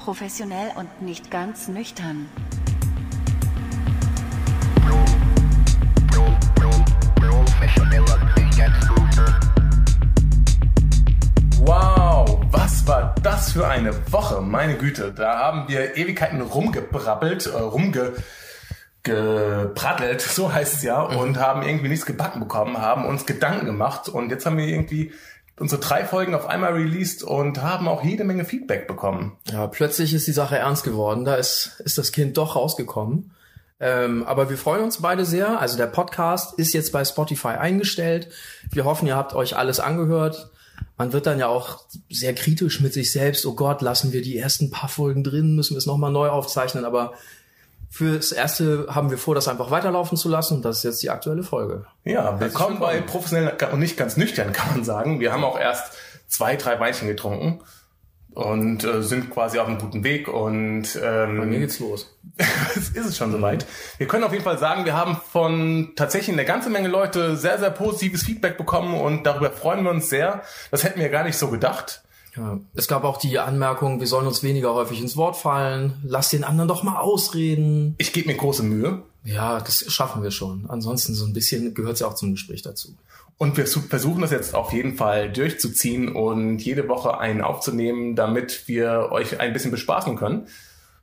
Professionell und nicht ganz nüchtern. Wow, was war das für eine Woche? Meine Güte, da haben wir Ewigkeiten rumgebrabbelt, äh, rumge geprattelt, so heißt es ja, und haben irgendwie nichts gebacken bekommen, haben uns Gedanken gemacht und jetzt haben wir irgendwie unsere drei Folgen auf einmal released und haben auch jede Menge Feedback bekommen. Ja, plötzlich ist die Sache ernst geworden. Da ist, ist das Kind doch rausgekommen. Ähm, aber wir freuen uns beide sehr. Also der Podcast ist jetzt bei Spotify eingestellt. Wir hoffen, ihr habt euch alles angehört. Man wird dann ja auch sehr kritisch mit sich selbst. Oh Gott, lassen wir die ersten paar Folgen drin, müssen wir es nochmal neu aufzeichnen. Aber Fürs erste haben wir vor, das einfach weiterlaufen zu lassen und das ist jetzt die aktuelle Folge. Ja, willkommen bei professionell und nicht ganz nüchtern, kann man sagen. Wir haben auch erst zwei, drei Weinchen getrunken und äh, sind quasi auf einem guten Weg und ähm, bei mir geht's los. es ist es schon soweit. Wir können auf jeden Fall sagen, wir haben von tatsächlich eine ganze Menge Leute sehr, sehr positives Feedback bekommen und darüber freuen wir uns sehr. Das hätten wir gar nicht so gedacht. Ja. Es gab auch die Anmerkung, wir sollen uns weniger häufig ins Wort fallen. Lass den anderen doch mal ausreden. Ich gebe mir große Mühe. Ja, das schaffen wir schon. Ansonsten so ein bisschen gehört es ja auch zum Gespräch dazu. Und wir versuchen das jetzt auf jeden Fall durchzuziehen und jede Woche einen aufzunehmen, damit wir euch ein bisschen bespaßen können.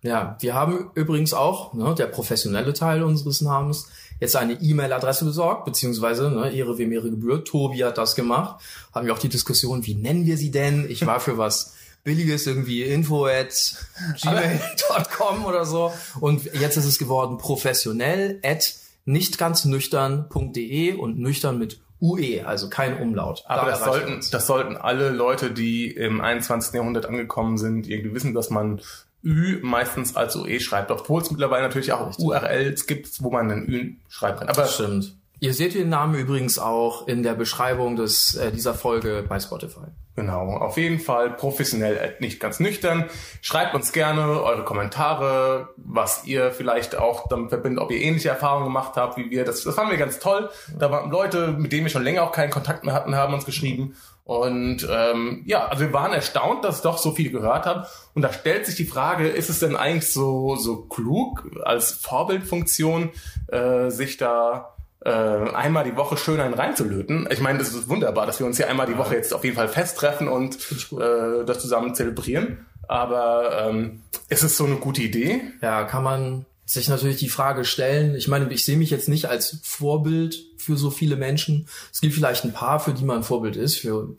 Ja, wir haben übrigens auch, ne, der professionelle Teil unseres Namens, jetzt eine E-Mail-Adresse besorgt, beziehungsweise ne, Ehre wem Ehre gebührt. Tobi hat das gemacht. Haben wir auch die Diskussion, wie nennen wir sie denn? Ich war für was Billiges, irgendwie info at gmail.com oder so. Und jetzt ist es geworden professionell at nicht ganz nüchtern.de und nüchtern mit UE, also kein Umlaut. Aber da das sollten, das sollten alle Leute, die im 21. Jahrhundert angekommen sind, irgendwie wissen, dass man Ü meistens als UE schreibt, obwohl es mittlerweile natürlich auch Richtig. URLs gibt, wo man ein Ü schreiben kann. Aber das stimmt. Ihr seht den Namen übrigens auch in der Beschreibung des, äh, dieser Folge bei Spotify. Genau, auf jeden Fall professionell, nicht ganz nüchtern. Schreibt uns gerne eure Kommentare, was ihr vielleicht auch damit verbindet, ob ihr ähnliche Erfahrungen gemacht habt wie wir. Das, das fanden wir ganz toll. Da waren Leute, mit denen wir schon länger auch keinen Kontakt mehr hatten, haben uns geschrieben. Und ähm, ja, also wir waren erstaunt, dass doch so viel gehört haben. Und da stellt sich die Frage, ist es denn eigentlich so, so klug als Vorbildfunktion, äh, sich da äh, einmal die Woche schön einen reinzulöten? Ich meine, das ist wunderbar, dass wir uns hier einmal die Woche jetzt auf jeden Fall festtreffen und äh, das zusammen zelebrieren. Aber ähm, ist es so eine gute Idee? Ja, kann man sich natürlich die Frage stellen. Ich meine, ich sehe mich jetzt nicht als Vorbild für so viele Menschen. Es gibt vielleicht ein paar, für die man ein Vorbild ist, für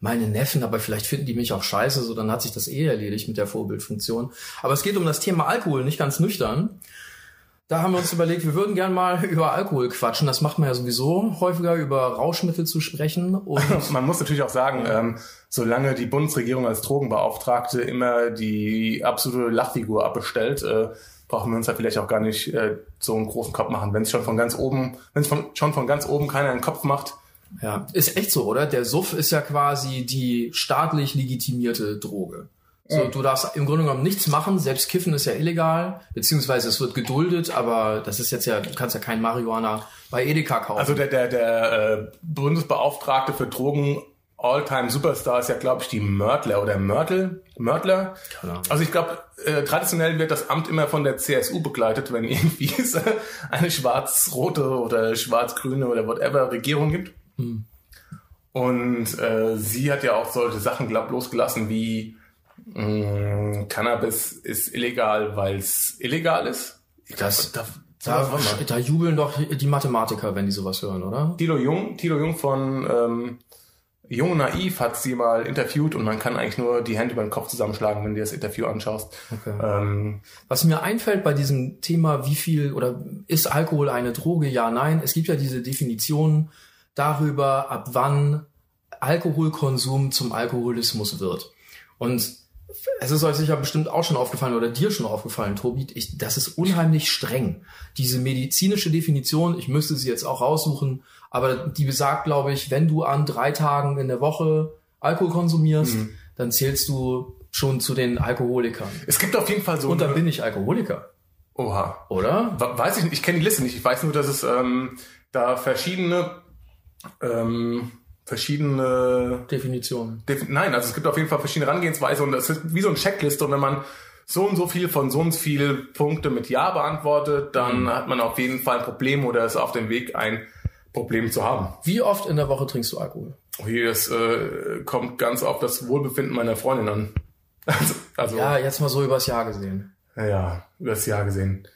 meine Neffen, aber vielleicht finden die mich auch scheiße, so dann hat sich das eh erledigt mit der Vorbildfunktion. Aber es geht um das Thema Alkohol, nicht ganz nüchtern. Da haben wir uns überlegt, wir würden gern mal über Alkohol quatschen. Das macht man ja sowieso häufiger, über Rauschmittel zu sprechen. Und man muss natürlich auch sagen, ähm, solange die Bundesregierung als Drogenbeauftragte immer die absolute Lachfigur abbestellt, äh, brauchen wir uns da vielleicht auch gar nicht äh, so einen großen Kopf machen. Wenn es schon von ganz oben, wenn es von, schon von ganz oben keiner einen Kopf macht. Ja, ist echt so, oder? Der Suff ist ja quasi die staatlich legitimierte Droge. So, du darfst im Grunde genommen nichts machen, selbst Kiffen ist ja illegal, beziehungsweise es wird geduldet, aber das ist jetzt ja, du kannst ja kein Marihuana bei Edeka kaufen. Also der, der, der äh, Bundesbeauftragte für Drogen All-Time Superstar ist ja, glaube ich, die Mörtler oder Mörtel, Mörtler. Also ich glaube, äh, traditionell wird das Amt immer von der CSU begleitet, wenn irgendwie es eine schwarz-rote oder schwarz-grüne oder whatever Regierung gibt. Hm. Und äh, sie hat ja auch solche Sachen, glaub, losgelassen wie mh, mm, Cannabis ist illegal, weil es illegal ist. Ich das, glaub, da, da, da, jubeln doch die Mathematiker, wenn die sowas hören, oder? Tilo Jung, Tilo Jung von ähm, Jung Naiv hat sie mal interviewt und man kann eigentlich nur die Hände über den Kopf zusammenschlagen, wenn du das Interview anschaust. Okay. Ähm, Was mir einfällt bei diesem Thema, wie viel oder ist Alkohol eine Droge? Ja, nein. Es gibt ja diese Definition darüber, ab wann Alkoholkonsum zum Alkoholismus wird. Und es ist euch sicher bestimmt auch schon aufgefallen oder dir schon aufgefallen, Tobi, ich, das ist unheimlich streng. Diese medizinische Definition, ich müsste sie jetzt auch raussuchen, aber die besagt, glaube ich, wenn du an drei Tagen in der Woche Alkohol konsumierst, mhm. dann zählst du schon zu den Alkoholikern. Es gibt auf jeden Fall so. Und dann bin ich Alkoholiker. Oha. Oder? Weiß ich nicht. Ich kenne die Liste nicht. Ich weiß nur, dass es ähm, da verschiedene ähm, verschiedene Definitionen. Defi Nein, also es gibt auf jeden Fall verschiedene Herangehensweise und es ist wie so eine Checkliste und wenn man so und so viel von so und so viel Punkte mit Ja beantwortet, dann Mhm. hat man auf jeden Fall ein Problem oder ist auf dem Weg, ein Problem zu haben. Wie oft in der Woche trinkst du Alkohol? Hier das äh, kommt ganz auf das Wohlbefinden meiner Freundin an. Also, also Ja, jetzt mal so übers Jahr gesehen. ja, über das Jahr gesehen.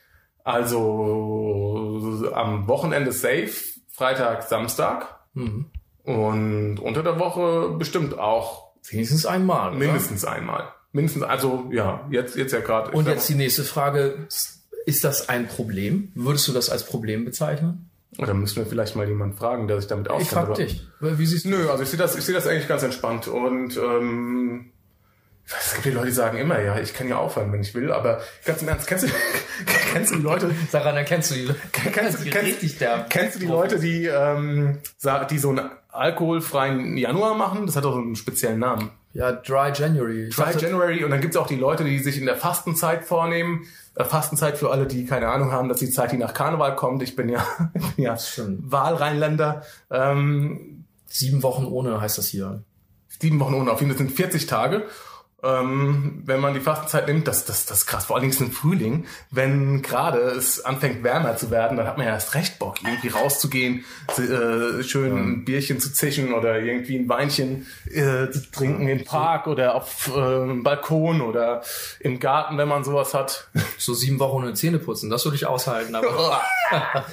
Also am Wochenende safe, Freitag, Samstag Mhm. Und unter der Woche bestimmt auch Wenigstens einmal. oder? mindestens einmal. Mindestens, also ja, jetzt jetzt ja gerade. Und jetzt die nächste Frage. Ist das ein Problem? Würdest du das als Problem bezeichnen? Oder müssen wir vielleicht mal jemanden fragen, der sich damit auskennt. Ich frag dich. Wie siehst du? Nö, also ich sehe das, ich sehe das eigentlich ganz entspannt und ähm, es gibt die Leute, die sagen immer, ja, ich kann ja aufhören, wenn ich will, aber ganz im Ernst, kennst du, kennst du die Leute, Daran erkennst du die. kennst, du- die kennst, richtig der. kennst du die Leute, die, ähm, die so einen alkoholfreien Januar machen? Das hat doch so einen speziellen Namen. Ja, Dry January. Ich Dry January und dann gibt's auch die Leute, die sich in der Fastenzeit vornehmen. Äh, Fastenzeit für alle, die keine Ahnung haben, dass die Zeit, die nach Karneval kommt. Ich bin ja, ich bin ja. Wahlrheinländer. Ähm, Sieben Wochen ohne heißt das hier. sieben Wochen ohne, auf jeden Fall sind 40 Tage. Ähm, wenn man die Fastenzeit nimmt, das, das, das ist krass. Vor allen Dingen im Frühling, wenn gerade es anfängt wärmer zu werden, dann hat man ja erst recht Bock, irgendwie rauszugehen, äh, schön ein Bierchen zu zischen oder irgendwie ein Weinchen äh, zu trinken im Park oder auf äh, einem Balkon oder im Garten, wenn man sowas hat. So sieben Wochen ohne Zähne putzen, das würde ich aushalten. Aber ja,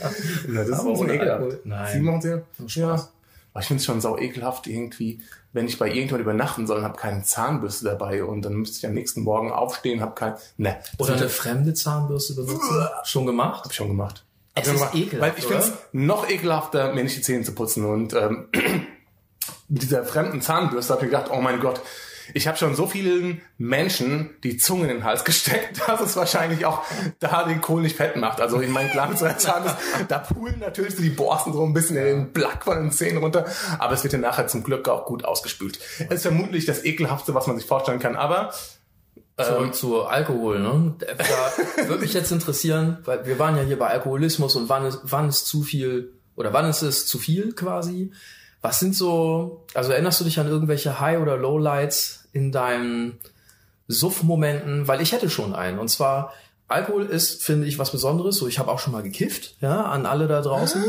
das ist Aber so ekelhaft. Nein. Sieben Wochen? Spaß. Ja. Aber ich finde es schon sau ekelhaft irgendwie, wenn ich bei irgendjemand übernachten soll und habe keine Zahnbürste dabei und dann müsste ich am nächsten Morgen aufstehen, habe kein, ne, oder hab eine fremde Zahnbürste benutzen. Schon gemacht? ich schon gemacht. Es Hab ist gemacht. ekelhaft, Weil ich finde es noch ekelhafter, mir nicht die Zähne zu putzen und ähm, mit dieser fremden Zahnbürste habe ich gedacht, oh mein Gott, ich habe schon so vielen Menschen die Zunge in den Hals gesteckt, dass es wahrscheinlich auch da den Kohl nicht fett macht. Also ich meine, klar, Zahnbürste, da poolen natürlich so die Borsten so ein bisschen in den Black von den Zähnen runter, aber es wird dann nachher zum Glück auch gut ausgespült. Es ist vermutlich das ekelhaftste, was man sich vorstellen kann, aber Zurück zu Alkohol, ne? Da würde mich jetzt interessieren, weil wir waren ja hier bei Alkoholismus und wann ist, wann ist zu viel oder wann ist es zu viel quasi? Was sind so, also erinnerst du dich an irgendwelche High- oder Lowlights in deinen Suff-Momenten? Weil ich hätte schon einen. Und zwar, Alkohol ist, finde ich, was Besonderes. So, ich habe auch schon mal gekifft, ja, an alle da draußen.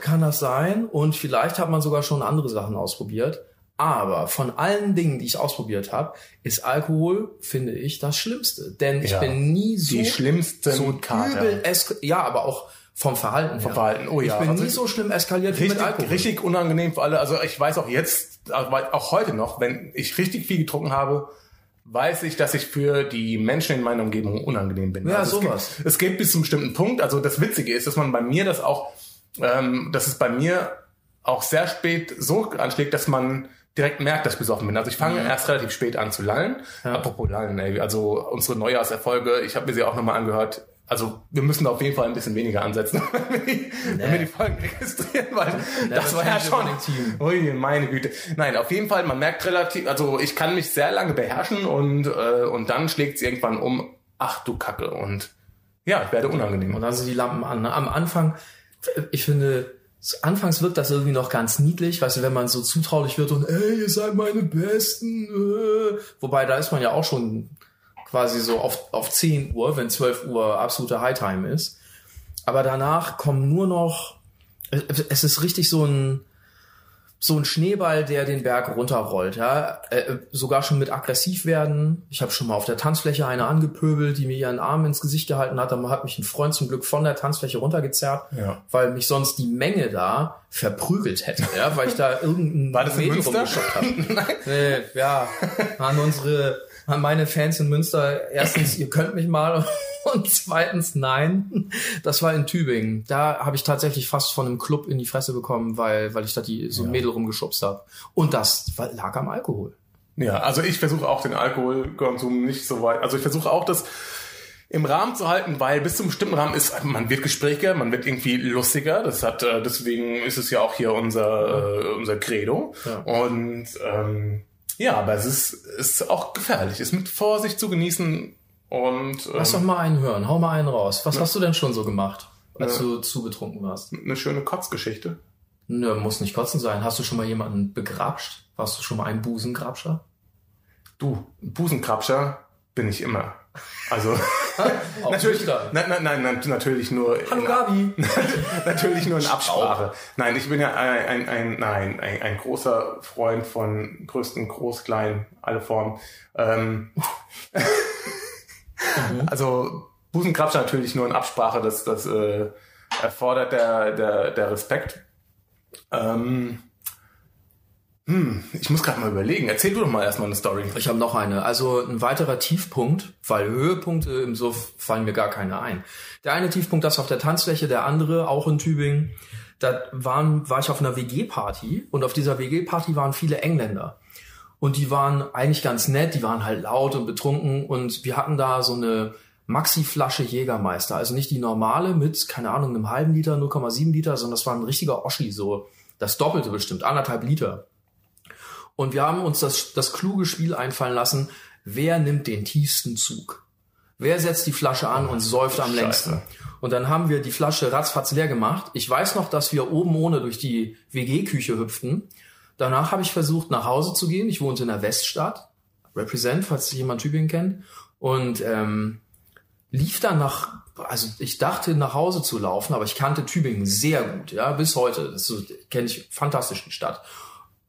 Kann das sein? Und vielleicht hat man sogar schon andere Sachen ausprobiert. Aber von allen Dingen, die ich ausprobiert habe, ist Alkohol, finde ich, das Schlimmste. Denn ich Ja, bin nie so, die schlimmsten so übel ja, aber auch vom Verhalten her. Verhalten, oh ja. Ich bin Also nie so schlimm eskaliert wie richtig, mit Alkohol. richtig unangenehm für alle. Also ich weiß auch jetzt, auch heute noch, wenn ich richtig viel getrunken habe, weiß ich, dass ich für die Menschen in meiner Umgebung unangenehm bin. Ja, also sowas. Es geht, es geht bis zum bestimmten Punkt. Also das Witzige ist, dass man bei mir das auch, ähm, dass es bei mir auch sehr spät so anschlägt, dass man direkt merkt, dass ich besoffen bin. Also ich fange erst relativ spät an zu lallen. Apropos lallen, ey, also unsere Neujahrserfolge, ich habe mir sie auch nochmal angehört. Also wir müssen da auf jeden Fall ein bisschen weniger ansetzen, wenn wir die, wenn wir die Folgen registrieren, weil das war ja schon. Ui, meine Güte. Nein, auf jeden Fall, man merkt relativ, also ich kann mich sehr lange beherrschen und, äh, und dann schlägt es irgendwann um, ach du Kacke. Und ja, ich werde unangenehm. Und dann sind die Lampen an. Ne? Am Anfang, ich finde, anfangs wirkt das irgendwie noch ganz niedlich, weißt du, wenn man so zutraulich wird und ey, ihr seid meine Besten. Äh. Wobei, da ist man ja auch schon quasi so auf, auf 10 Uhr, wenn 12 Uhr absolute Hightime ist. Aber danach kommen nur noch, es ist richtig so ein, so ein Schneeball, der den Berg runterrollt, ja, äh, sogar schon mit aggressiv werden. Ich habe schon mal auf der Tanzfläche eine angepöbelt, die mir ihren Arm ins Gesicht gehalten hat. Dann hat mich ein Freund zum Glück von der Tanzfläche runtergezerrt, Ja. weil mich sonst die Menge da verprügelt hätte, ja, weil ich da irgendein War das Münster? rumgeschubst habe. nee, ja, an unsere, an meine Fans in Münster. Erstens, ihr könnt mich mal. Und zweitens, nein, das war in Tübingen. Da habe ich tatsächlich fast von einem Club in die Fresse bekommen, weil, weil ich da die, so ein Mädel rumgeschubst habe. Und das lag am Alkohol. Ja, also ich versuche auch den Alkoholkonsum nicht so weit. Also ich versuche auch das im Rahmen zu halten, weil bis zum bestimmten Rahmen ist, man wird gesprächiger, man wird irgendwie lustiger. Das hat, äh, deswegen ist es ja auch hier unser, äh, unser Credo. Ja. Und ähm, ja, aber es ist, ist auch gefährlich, ist mit Vorsicht zu genießen und Lass doch ähm, mal einen hören, hau mal einen raus. Was hast du denn schon so gemacht, als du zu betrunken warst? eine schöne Kotzgeschichte. Nö, muss nicht kotzen sein. Hast du schon mal jemanden begrapscht? Warst du schon mal ein Busengrabscher? Du, Busenkrabscher bin ich immer. Also natürlich, nein, nein, nein, natürlich nur Hallo in, Gabi. natürlich nur in Absprache. Nein, ich bin ja ein, ein, ein nein, ein, ein großer Freund von größten, groß, klein, alle Formen. Ähm, Also Busenkrabscher natürlich nur in Absprache, das, das äh, erfordert der, der, der Respekt. Ähm, hm, ich muss gerade mal überlegen. Erzähl du doch mal erstmal eine Story. Ich habe noch eine. Also ein weiterer Tiefpunkt, weil Höhepunkte im Suff fallen mir gar keine ein. Der eine Tiefpunkt, das auf der Tanzfläche, der andere auch in Tübingen. Da waren, war ich auf einer WG-Party und auf dieser WG-Party waren viele Engländer. Und die waren eigentlich ganz nett, die waren halt laut und betrunken und wir hatten da so eine Maxi-Flasche Jägermeister. Also nicht die normale mit, keine Ahnung, einem halben Liter, 0,7 Liter, sondern das war ein richtiger Oschi, so das Doppelte bestimmt, anderthalb Liter. Und wir haben uns das, das kluge Spiel einfallen lassen, wer nimmt den tiefsten Zug? Wer setzt die Flasche an und säuft am Scheiße. längsten? Und dann haben wir die Flasche ratzfatz leer gemacht. Ich weiß noch, dass wir oben ohne durch die WG-Küche hüpften. Danach habe ich versucht, nach Hause zu gehen. Ich wohnte in der Weststadt. Represent, falls jemand Tübingen kennt. Und ähm, lief dann nach, also ich dachte nach Hause zu laufen, aber ich kannte Tübingen sehr gut, ja, bis heute. Das so, kenne ich fantastisch die Stadt.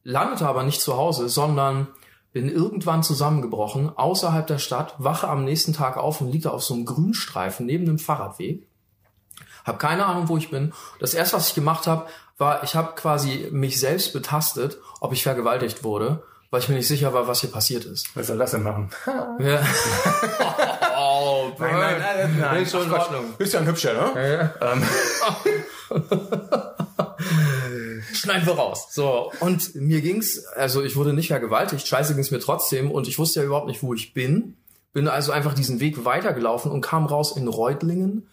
Landete aber nicht zu Hause, sondern bin irgendwann zusammengebrochen, außerhalb der Stadt, wache am nächsten Tag auf und liege auf so einem Grünstreifen neben einem Fahrradweg. Hab keine Ahnung, wo ich bin. Das erste, was ich gemacht habe, war, ich habe quasi mich selbst betastet, ob ich vergewaltigt wurde, weil ich mir nicht sicher war, was hier passiert ist. Was soll das denn machen? Ja. oh, Nein, nein, nein, nein. Ist schon in Ordnung. Bist ja ein Hübscher, ne? Ähm, Schneiden wir raus. So, und mir ging's, also ich wurde nicht vergewaltigt, scheiße ging's mir trotzdem und ich wusste ja überhaupt nicht, wo ich bin. Bin also einfach diesen Weg weitergelaufen und kam raus in Reutlingen.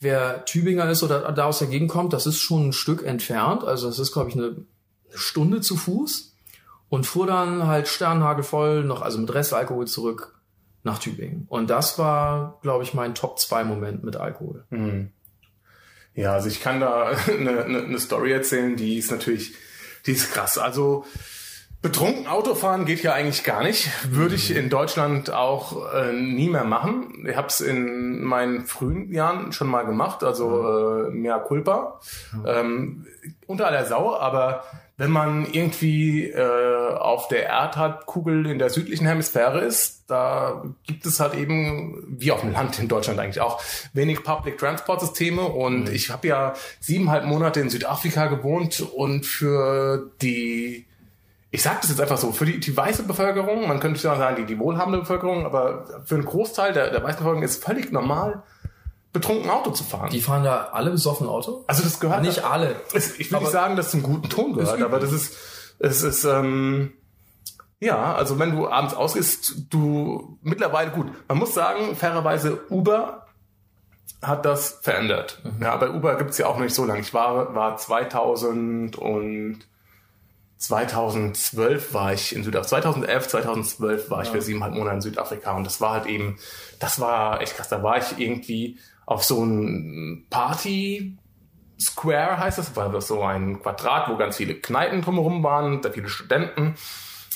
Wer Tübinger ist oder da aus der Gegend kommt, das ist schon ein Stück entfernt. Also das ist, glaube ich, eine, eine Stunde zu Fuß. Und fuhr dann halt sternhagelvoll noch, also mit Restalkohol zurück nach Tübingen. Und das war, glaube ich, mein Top-2-Moment mit Alkohol. Ja, also ich kann da eine, eine, eine Story erzählen, die ist natürlich, die ist krass. Also betrunken Autofahren geht ja eigentlich gar nicht. Würde ich in Deutschland auch äh, nie mehr machen. Ich habe es in meinen frühen Jahren schon mal gemacht, also äh, mehr culpa. Ähm, unter aller Sau, aber wenn man irgendwie äh, auf der Erdhalbkugel in der südlichen Hemisphäre ist, da gibt es halt eben, wie auf dem Land in Deutschland eigentlich auch, wenig Public Transport Systeme und ich habe ja siebeneinhalb Monate in Südafrika gewohnt und für die ich sage das jetzt einfach so, für die, die weiße Bevölkerung, man könnte ja sagen, die, die wohlhabende Bevölkerung, aber für einen Großteil der, der weißen Bevölkerung ist völlig normal, betrunken Auto zu fahren. Die fahren da alle besoffen Auto? also das gehört Nicht alle. es, ich will Aber- nicht sagen, dass es zum guten Ton gehört, Ist aber das ist, es ist, ähm, ja, also wenn du abends ausgehst, du mittlerweile gut. Man muss sagen, fairerweise Uber hat das verändert. Ja, bei Uber gibt's ja auch noch nicht so lange. Ich war, war 2000 und 2012 war ich in Südafrika. 2011, 2012 war ich für siebeneinhalb Monate in Südafrika und das war halt eben, das war echt krass. Da war ich irgendwie auf so ein Party Square heißt das, war das so ein Quadrat, wo ganz viele Kneipen drumherum waren, da viele Studenten.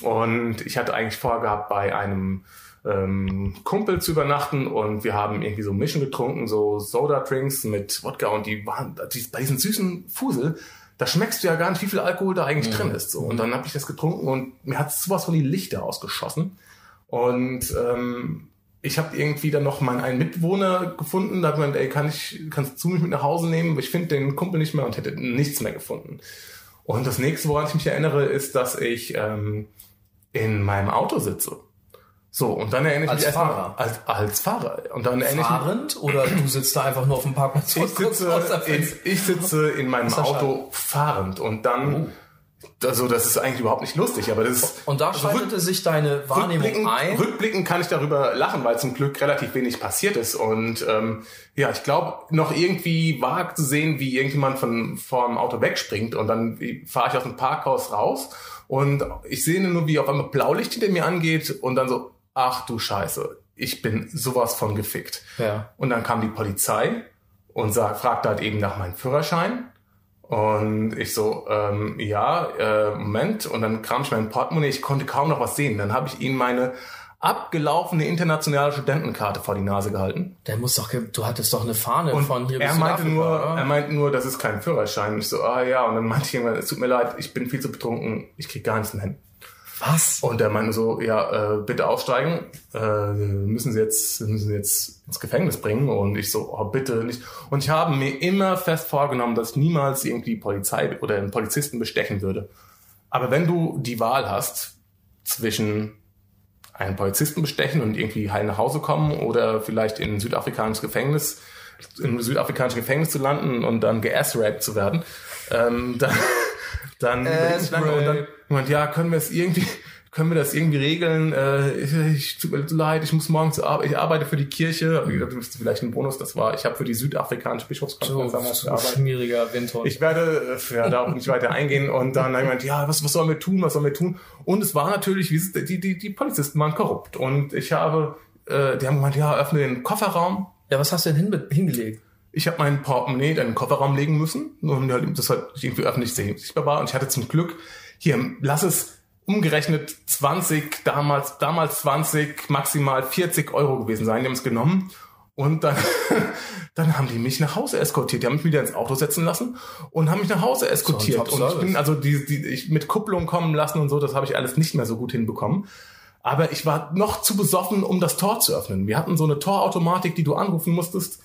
Und ich hatte eigentlich vorgehabt, bei einem ähm, Kumpel zu übernachten und wir haben irgendwie so Mischen getrunken, so Soda-Drinks mit Wodka und die waren, die, bei diesen süßen Fusel, da schmeckst du ja gar nicht, wie viel Alkohol da eigentlich drin ist. So. Und dann habe ich das getrunken und mir hat sowas von die Lichter ausgeschossen. Und ähm, ich habe irgendwie dann noch meinen einen Mitbewohner gefunden, da hat man, ey, kann ich, kannst du mich mit nach Hause nehmen? Ich finde den Kumpel nicht mehr und hätte nichts mehr gefunden. Und das nächste, woran ich mich erinnere, ist, dass ich ähm, in meinem Auto sitze. So, und dann erinnere ich Als mich Fahrer? als, als Fahrer. Und dann erinnere ich mich, Fahrend oder du sitzt da einfach nur auf dem Parkplatz ich sitze, in, ich sitze in meinem Auto fahrend und dann, also das ist eigentlich überhaupt nicht lustig, aber das ist, Und da also rück- schaltete sich deine Wahrnehmung rückblickend, ein. rückblickend kann ich darüber lachen, weil zum Glück relativ wenig passiert ist und ähm, ja, ich glaube, noch irgendwie vag zu sehen, wie irgendjemand von vom Auto wegspringt und dann fahre ich aus dem Parkhaus raus und ich sehe nur, wie auf einmal Blaulicht hinter mir angeht und dann so, ach du Scheiße, ich bin sowas von gefickt. Ja. Und dann kam die Polizei und sag, fragte halt eben nach meinem Führerschein. Und ich so, ähm, ja, äh, Moment. Und dann kram ich mein Portemonnaie, ich konnte kaum noch was sehen. Dann habe ich ihnen meine abgelaufene internationale Studentenkarte vor die Nase gehalten. Der muss doch, du hattest doch eine Fahne Und von hier er bis meinte nur, oder? er meinte nur, das ist kein Führerschein. Ich so, ah ja, und dann meinte ich irgendwann, es tut mir leid, ich bin viel zu betrunken, ich krieg gar nichts mehr hin. Was? Und er meinte so, ja, äh, bitte aussteigen, äh, müssen sie jetzt, müssen sie jetzt ins Gefängnis bringen. Und ich so, oh, bitte nicht. Und ich habe mir immer fest vorgenommen, dass ich niemals irgendwie Polizei oder einen Polizisten bestechen würde. Aber wenn du die Wahl hast zwischen einen Polizisten bestechen und irgendwie heil nach Hause kommen oder vielleicht in ein südafrikanisches Gefängnis, in ein südafrikanisches Gefängnis zu landen und dann geassraped zu werden, ähm, dann, dann, und dann und ja, können wir es irgendwie, können wir das irgendwie regeln? Äh, ich, ich tut mir leid, ich muss morgen zur Arbeit, ich arbeite für die Kirche. Wie gesagt, Das ist vielleicht ein Bonus, das war, ich habe für die südafrikanische Bischofskonferenz damals so gearbeitet. schmieriger Windhund. Ich werde äh, ja, darauf nicht weiter eingehen und dann habe ich gemeint, ja, was, was sollen wir tun, was sollen wir tun? Und es war natürlich, wie die, die, die Polizisten waren korrupt und ich habe, äh, die haben gemeint, ja, öffne den Kofferraum. ja, was hast du denn hin, hingelegt? Ich habe mein Portemonnaie in den Kofferraum legen müssen, um halt, das halt irgendwie öffentlich sichtbar war und ich hatte zum Glück, hier, lass es umgerechnet 20, damals, damals 20, maximal 40 Euro gewesen sein, die haben es genommen und dann, dann haben die mich nach Hause eskortiert. Die haben mich wieder ins Auto setzen lassen und haben mich nach Hause eskortiert. Und ich bin also die, die ich mit Kupplung kommen lassen und so, das habe ich alles nicht mehr so gut hinbekommen. Aber ich war noch zu besoffen, um das Tor zu öffnen. Wir hatten so eine Torautomatik, die du anrufen musstest,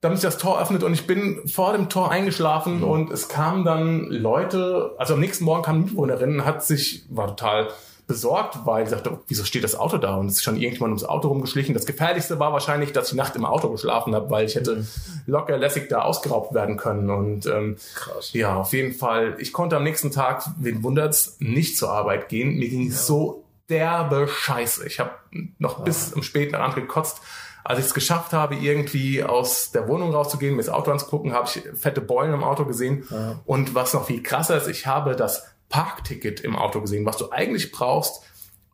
damit sich das Tor öffnet und ich bin vor dem Tor eingeschlafen und es kamen dann Leute, also am nächsten Morgen kam eine Mitbewohnerin, hat sich, war total besorgt, weil sie sagte, wieso steht das Auto da? Und es ist schon irgendjemand ums Auto rumgeschlichen. Das Gefährlichste war wahrscheinlich, dass ich Nacht im Auto geschlafen habe, weil ich hätte locker lässig da ausgeraubt werden können. Und ähm, Krass. ja, auf jeden Fall. Ich konnte am nächsten Tag, wen wundert's, nicht zur Arbeit gehen. Mir ging es so derbe Scheiße. Ich habe noch bis im späten Abend gekotzt. Als ich es geschafft habe, irgendwie aus der Wohnung rauszugehen, mir das Auto anzugucken, habe ich fette Beulen im Auto gesehen. Und was noch viel krasser ist, ich habe das Parkticket im Auto gesehen, was du eigentlich brauchst,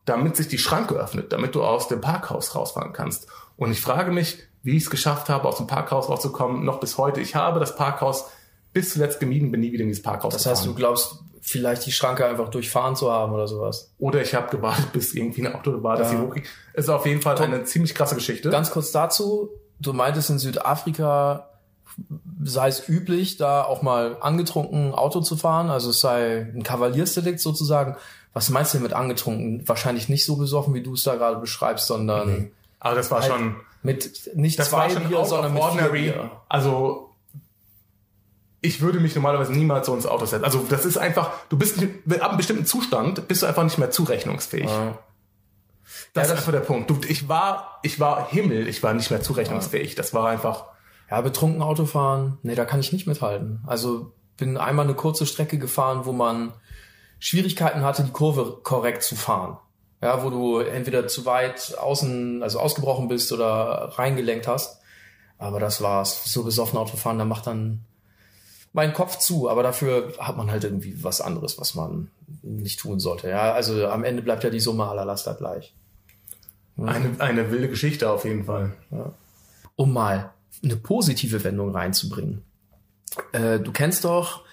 damit sich die Schranke öffnet, damit du aus dem Parkhaus rausfahren kannst. Und ich frage mich, wie ich es geschafft habe, aus dem Parkhaus rauszukommen, noch bis heute. Ich habe das Parkhaus bis zuletzt gemieden, bin nie wieder in dieses Parkhaus Das heißt, du gefahren. glaubst, vielleicht die Schranke einfach durchfahren zu haben oder sowas. Oder ich habe gewartet, bis irgendwie ein Auto war, dass Ja. sie hochging. Ist auf jeden Fall eine ziemlich krasse Geschichte. Ganz kurz dazu, du meintest in Südafrika sei es üblich, da auch mal angetrunken Auto zu fahren, also es sei ein Kavaliersdelikt sozusagen. Was meinst du denn mit angetrunken? Wahrscheinlich nicht so besoffen, wie du es da gerade beschreibst, sondern Aber das war halt schon, mit nicht das zwei war schon Bier, sondern mit vier. Bier. Also ich würde mich normalerweise niemals so ins Auto setzen. Also das ist einfach, du bist nicht- ab einem bestimmten Zustand bist du einfach nicht mehr zurechnungsfähig. Ja. Das Ja, ist das- einfach der Punkt. Du, ich war, ich war Himmel, ich war nicht mehr zurechnungsfähig. Das war einfach. Ja, betrunken Auto fahren, nee, da kann ich nicht mithalten. Also bin einmal eine kurze Strecke gefahren, wo man Schwierigkeiten hatte, die Kurve korrekt zu fahren. Ja, wo du entweder zu weit außen, also ausgebrochen bist oder reingelenkt hast. Aber das war's. So besoffen Autofahren, da macht dann mein Kopf zu. Aber dafür hat man halt irgendwie was anderes, was man nicht tun sollte. Ja, also am Ende bleibt ja die Summe aller Laster gleich. Eine, eine wilde Geschichte auf jeden Fall. um mal eine positive Wendung reinzubringen. Äh, du kennst doch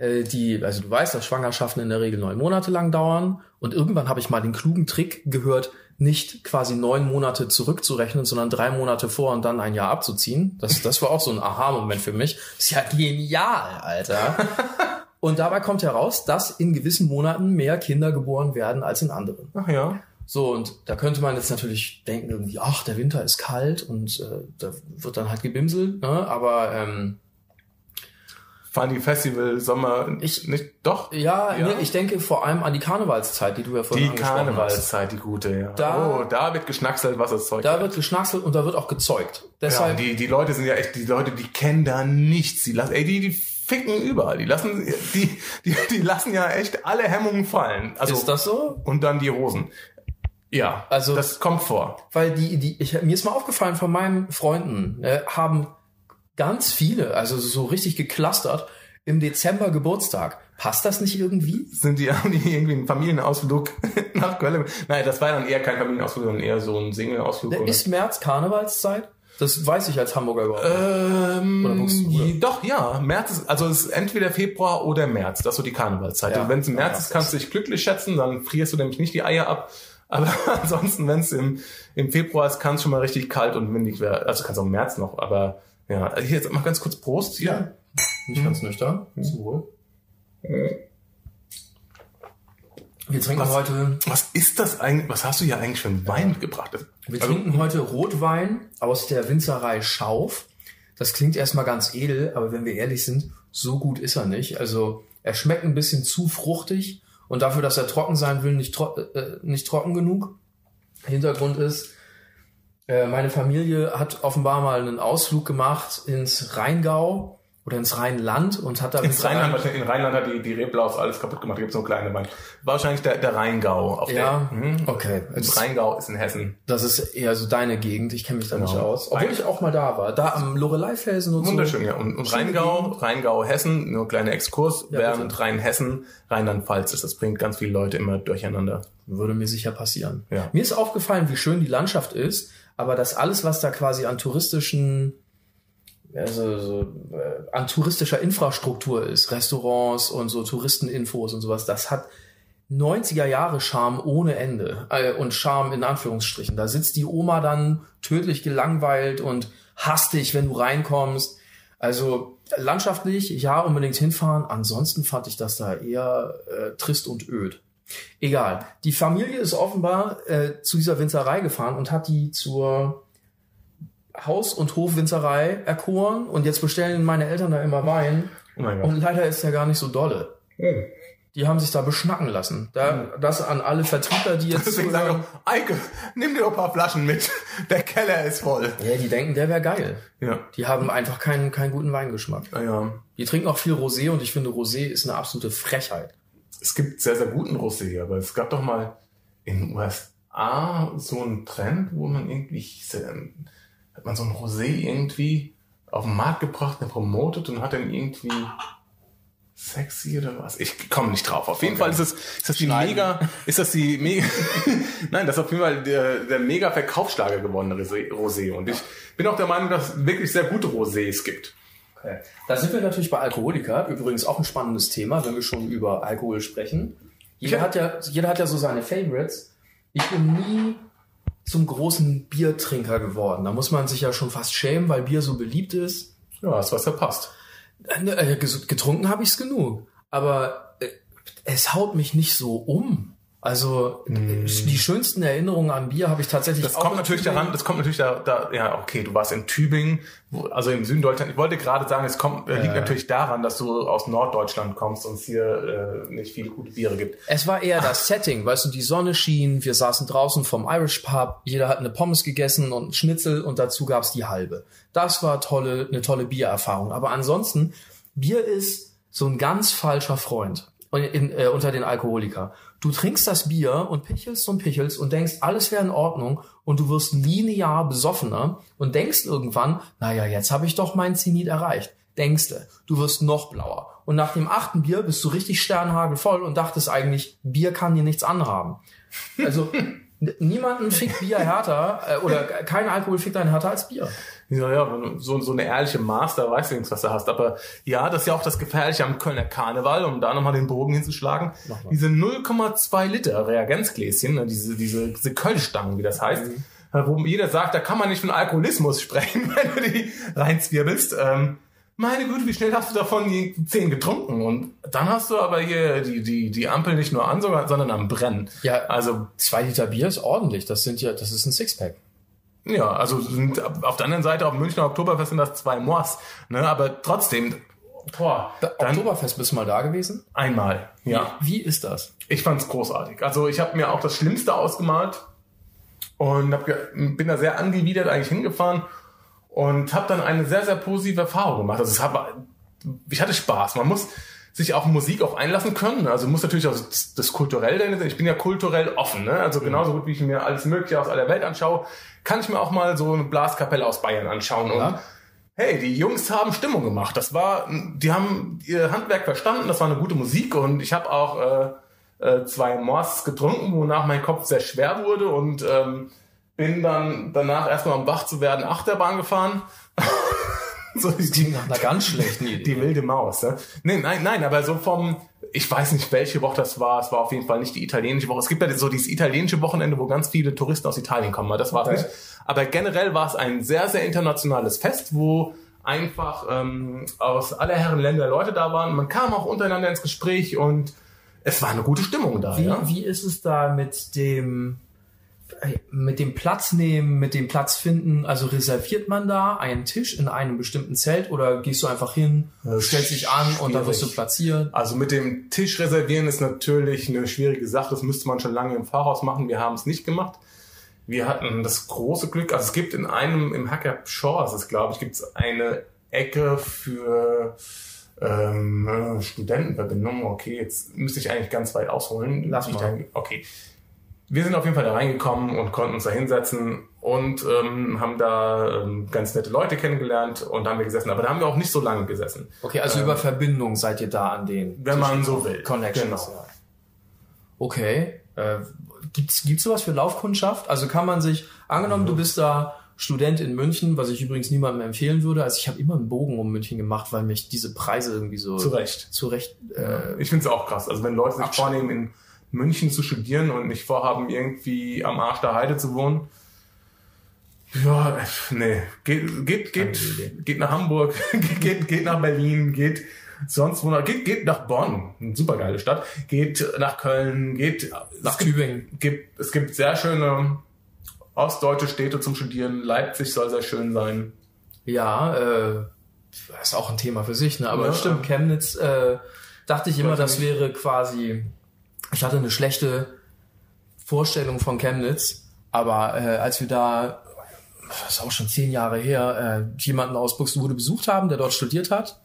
äh, die, also du weißt, dass Schwangerschaften in der Regel neun Monate lang dauern. Und irgendwann habe ich mal den klugen Trick gehört, nicht quasi neun Monate zurückzurechnen, sondern drei Monate vor und dann ein Jahr abzuziehen. Das, das war auch so ein Aha-Moment für mich. Ist ja genial, Alter. Und dabei kommt heraus, dass in gewissen Monaten mehr Kinder geboren werden als in anderen. Ach ja. So, und da könnte man jetzt natürlich denken, irgendwie, ach, der Winter ist kalt und äh, da wird dann halt gebimselt, ne? Aber ähm, Die Festival Sommer Ich- nicht doch? ja, Ja. Nee, ich denke vor allem an die Karnevalszeit, die du ja vorhin Die angesprochen hast. Karnevalszeit, die gute, ja. Da- oh, da wird geschnackselt, was das Zeug Da wird geschnackselt und da wird auch gezeugt. Ja, Deshalb, die, die Leute sind ja echt, die Leute, die kennen da nichts. Die lassen, ey, die, die ficken überall. Die lassen, die, die, die lassen ja echt alle Hemmungen fallen. Also, ist das so? und dann die Hosen. Ja, Also- das kommt vor. Weil die, die, ich, mir ist mal aufgefallen von meinen Freunden, äh, haben ganz viele, also so richtig geclustert, im Dezember Geburtstag. Passt das nicht irgendwie? Sind die, haben die irgendwie einen Familienausflug nach Köln? Nein, das war dann eher kein Familienausflug, sondern eher so ein Single-Ausflug. Ist März Karnevalszeit? Das weiß ich als Hamburger überhaupt. nicht. Ähm, du? Doch, ja. März ist, also es ist entweder Februar oder März. Das ist so die Karnevalszeit. Ja, Und wenn es im März ist, kannst du dich glücklich schätzen, dann frierst du nämlich nicht die Eier ab. Aber ansonsten, wenn es im, im Februar ist, kann es schon mal richtig kalt und windig werden. Also kann es auch im März noch, aber ja. Also hier jetzt mal ganz kurz Prost hier. Nicht ganz nüchtern. Zum Wohl. Wir trinken Was- heute, Was ist das eigentlich? Was hast du hier eigentlich für einen Wein mitgebracht? wir Also- trinken heute Rotwein aus der Winzerei Schauf. Das klingt erstmal ganz edel, aber wenn wir ehrlich sind, so gut ist er nicht. Also er schmeckt ein bisschen zu fruchtig und dafür, dass er trocken sein will, nicht, tro äh, nicht trocken genug. Hintergrund ist, äh, meine Familie hat offenbar mal einen Ausflug gemacht ins Rheingau oder ins Rheinland und hat da Ins Rheinland, wahrscheinlich- in Rheinland hat die, die Reblaus alles kaputt gemacht. Da gibt's so kleine Wein. War wahrscheinlich der, der Rheingau. Auf Ja, der, hm? okay. Das Rheingau ist in Hessen. Das ist eher so deine Gegend. Ich kenne mich da nicht Genau. aus. Obwohl ich auch mal da war. Da am Lorelei-Felsen und Wunderschön, so. ja. Und, und Rheingau, Gegend. Rheingau, Hessen, nur ein kleiner Exkurs, Ja, während. Rheinhessen, Rheinland-Pfalz ist. Das bringt ganz viele Leute immer durcheinander. Würde mir sicher passieren. Ja. Mir ist aufgefallen, wie schön die Landschaft ist, aber dass alles, was da quasi an touristischen, also so, äh, an touristischer Infrastruktur ist, Restaurants und so Touristeninfos und sowas, das hat 90er Jahre Charme ohne Ende äh, und Charme in Anführungsstrichen. Da sitzt die Oma dann tödlich gelangweilt und hasst dich, wenn du reinkommst. Also landschaftlich, ja, unbedingt hinfahren. Ansonsten fand ich das da eher äh, trist und öd. Egal. Die Familie ist offenbar äh, zu dieser Winzerei gefahren und hat die zur Haus- und Hofwinzerei erkoren. Und jetzt bestellen meine Eltern da immer Wein. Oh. Und leider ist der gar nicht so dolle. Die haben sich da beschnacken lassen. Da, das an alle Vertriebler, die jetzt Deswegen sage ich auch, Eike, nimm dir doch ein paar Flaschen mit. Der Keller ist voll. ja, die denken, der wäre geil. Ja. Die haben einfach keinen, keinen guten Weingeschmack. Naja. Die trinken auch viel Rosé und ich finde, Rosé ist eine absolute Frechheit. Es gibt sehr, sehr guten Rosé aber es gab doch mal in den USA so einen Trend, wo man irgendwie, ähm, hat man so ein Rosé irgendwie auf den Markt gebracht und promotet und hat dann irgendwie sexy oder was? Ich komme nicht drauf. Auf jeden Okay. Fall ist es, ist das die Schneiden. mega, ist das die mega, nein, das ist auf jeden Fall der, der mega Verkaufsschlager gewordene Rosé- Rosé. Und ich bin auch der Meinung, dass es wirklich sehr gute Rosés gibt. Okay. Da sind wir natürlich bei Alkoholiker. Übrigens auch ein spannendes Thema, wenn wir schon über Alkohol sprechen. Jeder Ja. hat ja, jeder hat ja so seine Favorites. Ich bin nie zum großen Biertrinker geworden. Da muss man sich ja schon fast schämen, weil Bier so beliebt ist. Ja, hast was verpasst. Äh, ne, äh, Getrunken habe ich's genug. Aber äh, es haut mich nicht so um. Also äh, die schönsten Erinnerungen an Bier habe ich tatsächlich Das auch kommt natürlich Tübingen. daran, das kommt natürlich da, da, ja, okay, du warst in Tübingen, wo, also im Süden Deutschland. Ich wollte gerade sagen, es kommt, äh, liegt natürlich daran, dass du aus Norddeutschland kommst und es hier äh, nicht viele gute Biere gibt. Es war eher das Setting, weißt du, die Sonne schien, wir saßen draußen vom Irish Pub, jeder hat eine Pommes gegessen und einen Schnitzel und dazu gab's die halbe. Das war tolle, eine tolle Biererfahrung. Aber ansonsten, Bier ist so ein ganz falscher Freund in, äh, unter den Alkoholiker. Du trinkst das Bier und pichelst und pichelst und denkst, alles wäre in Ordnung und du wirst linear besoffener und denkst irgendwann, naja, jetzt habe ich doch meinen Zenit erreicht. Denkste, du wirst noch blauer. Und nach dem achten Bier bist du richtig sternhagelvoll und dachtest eigentlich, Bier kann dir nichts anhaben. Also niemanden fickt Bier härter äh, oder kein Alkohol fickt einen härter als Bier. Ja, ja, so, so eine ehrliche Master, weißt du wenigstens, was du hast. Aber ja, das ist ja auch das Gefährliche am Kölner Karneval, um da nochmal den Bogen hinzuschlagen. Diese 0,2 Liter Reagenzgläschen, ne, diese, diese, diese Kölnstangen, wie das heißt, äh, wo jeder sagt, da kann man nicht von Alkoholismus sprechen, wenn du die reinzwirbelst. Ähm, meine Güte, wie schnell hast du davon die zehn getrunken? Und dann hast du aber hier die, die, die Ampel nicht nur an, sondern am Brennen. Ja, Also zwei Liter Bier ist ordentlich. Das sind ja, das ist ein Sixpack. Ja, also sind auf der anderen Seite auf dem Münchner Oktoberfest sind das zwei Mois, ne? Aber trotzdem, boah, Da, dann Oktoberfest bist du mal da gewesen? einmal. Ja, Wie ist das? ich fand's großartig. Also ich habe mir auch das Schlimmste ausgemalt und hab, bin da sehr angewidert eigentlich hingefahren und habe dann eine sehr sehr positive Erfahrung gemacht. Also hab, ich hatte Spaß. Man muss sich auf Musik auch einlassen können. Also muss natürlich auch das, das kulturell sein. Ich bin ja kulturell offen. Ne? Also genauso gut wie ich mir alles Mögliche aus aller Welt anschaue, kann ich mir auch mal so eine Blaskapelle aus Bayern anschauen. Und Ja. hey, die Jungs haben Stimmung gemacht. Das war, die haben ihr Handwerk verstanden. Das war eine gute Musik und ich habe auch äh, äh, zwei Mors getrunken, wonach mein Kopf sehr schwer wurde und ähm, bin dann danach erstmal um wach zu werden Achterbahn gefahren. so Das klingt nach einer ganz schlechten Idee. die wilde Maus. Ne? Nee, nein, nein, aber so vom, ich weiß nicht, welche Woche das war. Es war auf jeden Fall nicht die italienische Woche. Es gibt ja so dieses italienische Wochenende, wo ganz viele Touristen aus Italien kommen. aber Das war es Okay. nicht. Aber generell war es ein sehr, sehr internationales Fest, wo einfach ähm, aus aller Herren Länder Leute da waren. Man kam auch untereinander ins Gespräch und es war eine gute Stimmung da. Wie, ja? wie ist es da mit dem mit dem Platz nehmen, mit dem Platz finden? Also reserviert man da einen Tisch in einem bestimmten Zelt oder gehst du einfach hin, stellst dich an und dann wirst du schwierig. platziert? Also mit dem Tisch reservieren ist natürlich eine schwierige Sache. Das müsste man schon lange im Voraus machen. Wir haben es nicht gemacht. Wir hatten das große Glück, also es gibt in einem, im Hacker Shores, ist glaube ich, gibt es eine Ecke für ähm, äh, Studentenverbindungen. Okay, jetzt müsste ich eigentlich ganz weit ausholen. Lass Ich mal. denke, Okay. Wir sind auf jeden Fall da reingekommen und konnten uns da hinsetzen und ähm, haben da ähm, ganz nette Leute kennengelernt und da haben wir gesessen. Aber da haben wir auch nicht so lange gesessen. Okay, also über Verbindung seid ihr da an den Wenn man so will. Connections. Genau. Okay. Äh, gibt's gibt's sowas für Laufkundschaft? Also kann man sich angenommen, du bist da Student in München, was ich übrigens niemandem empfehlen würde. Also ich habe immer einen Bogen um München gemacht, weil mich diese Preise irgendwie so Zu Recht. zurecht äh, Ich finde es auch krass. Also wenn Leute sich vornehmen, in München zu studieren und nicht vorhaben, irgendwie am Arsch der Heide zu wohnen, ja, nee, geht, geht, geht, geht nach Hamburg, geht, geht nach Berlin, geht sonst wo, geht, geht nach Bonn, eine super geile Stadt, geht nach Köln, geht nach Tübingen. gibt, es gibt sehr schöne ostdeutsche Städte zum Studieren. Leipzig soll sehr schön sein. Ja, äh, ist auch ein Thema für sich, ne? Aber Ja. stimmt, Chemnitz, äh, dachte ich immer, das wäre quasi, ich hatte eine schlechte Vorstellung von Chemnitz, aber äh, als wir da, das ist auch schon zehn Jahre her, äh, jemanden aus Buxtehude besucht haben, der dort studiert hat,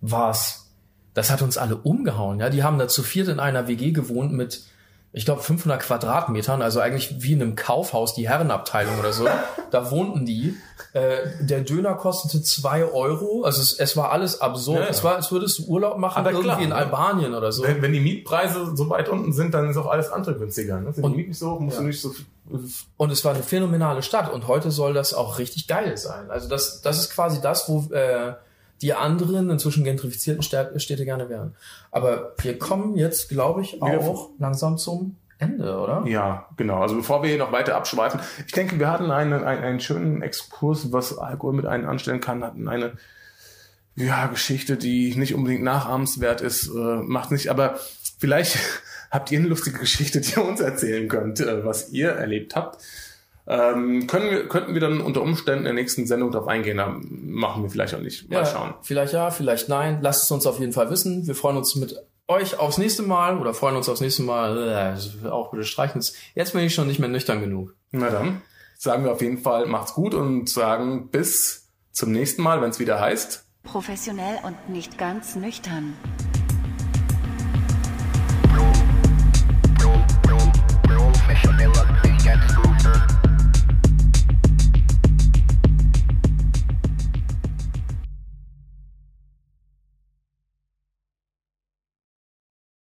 war's, das hat uns alle umgehauen, ja? Die haben da zu viert in einer WG gewohnt mit ich glaube 500 Quadratmetern, also eigentlich wie in einem Kaufhaus, die Herrenabteilung oder so. da wohnten die. Äh, der Döner kostete zwei Euro, also es, es war alles absurd. Ja, ja. Es war, als würdest du Urlaub machen Aber irgendwie klar, in? Albanien oder so. Wenn, wenn die Mietpreise so weit unten sind, dann ist auch alles andere günstiger. Ne? Sind Und- die Mieten nicht so, musst ja. du nicht so Und es war eine phänomenale Stadt und heute soll das auch richtig geil sein. Also das, das ist quasi das, wo äh, die anderen inzwischen gentrifizierten Städte, gerne wären. Aber wir kommen jetzt, glaube ich, auch langsam zum Ende, oder? Ja, genau. Also bevor wir hier noch weiter abschweifen, ich denke, wir hatten einen, einen, einen schönen Exkurs, was Alkohol mit einem anstellen kann, hatten eine ja, Geschichte, die nicht unbedingt nachahmenswert ist, äh, macht nicht, aber vielleicht habt ihr eine lustige Geschichte, die ihr uns erzählen könnt, äh, was ihr erlebt habt. Ähm, können wir, könnten wir dann unter Umständen in der nächsten Sendung darauf eingehen, da machen wir vielleicht auch nicht. Mal Ja, schauen. Vielleicht ja, vielleicht nein. Lasst es uns auf jeden Fall wissen. Wir freuen uns mit euch aufs nächste Mal oder freuen uns aufs nächste Mal. Äh, auch bitte streichen. Jetzt bin ich schon nicht mehr nüchtern genug. Na dann, sagen wir auf jeden Fall, macht's gut und sagen bis zum nächsten Mal, wenn es wieder heißt. Professionell und nicht ganz nüchtern.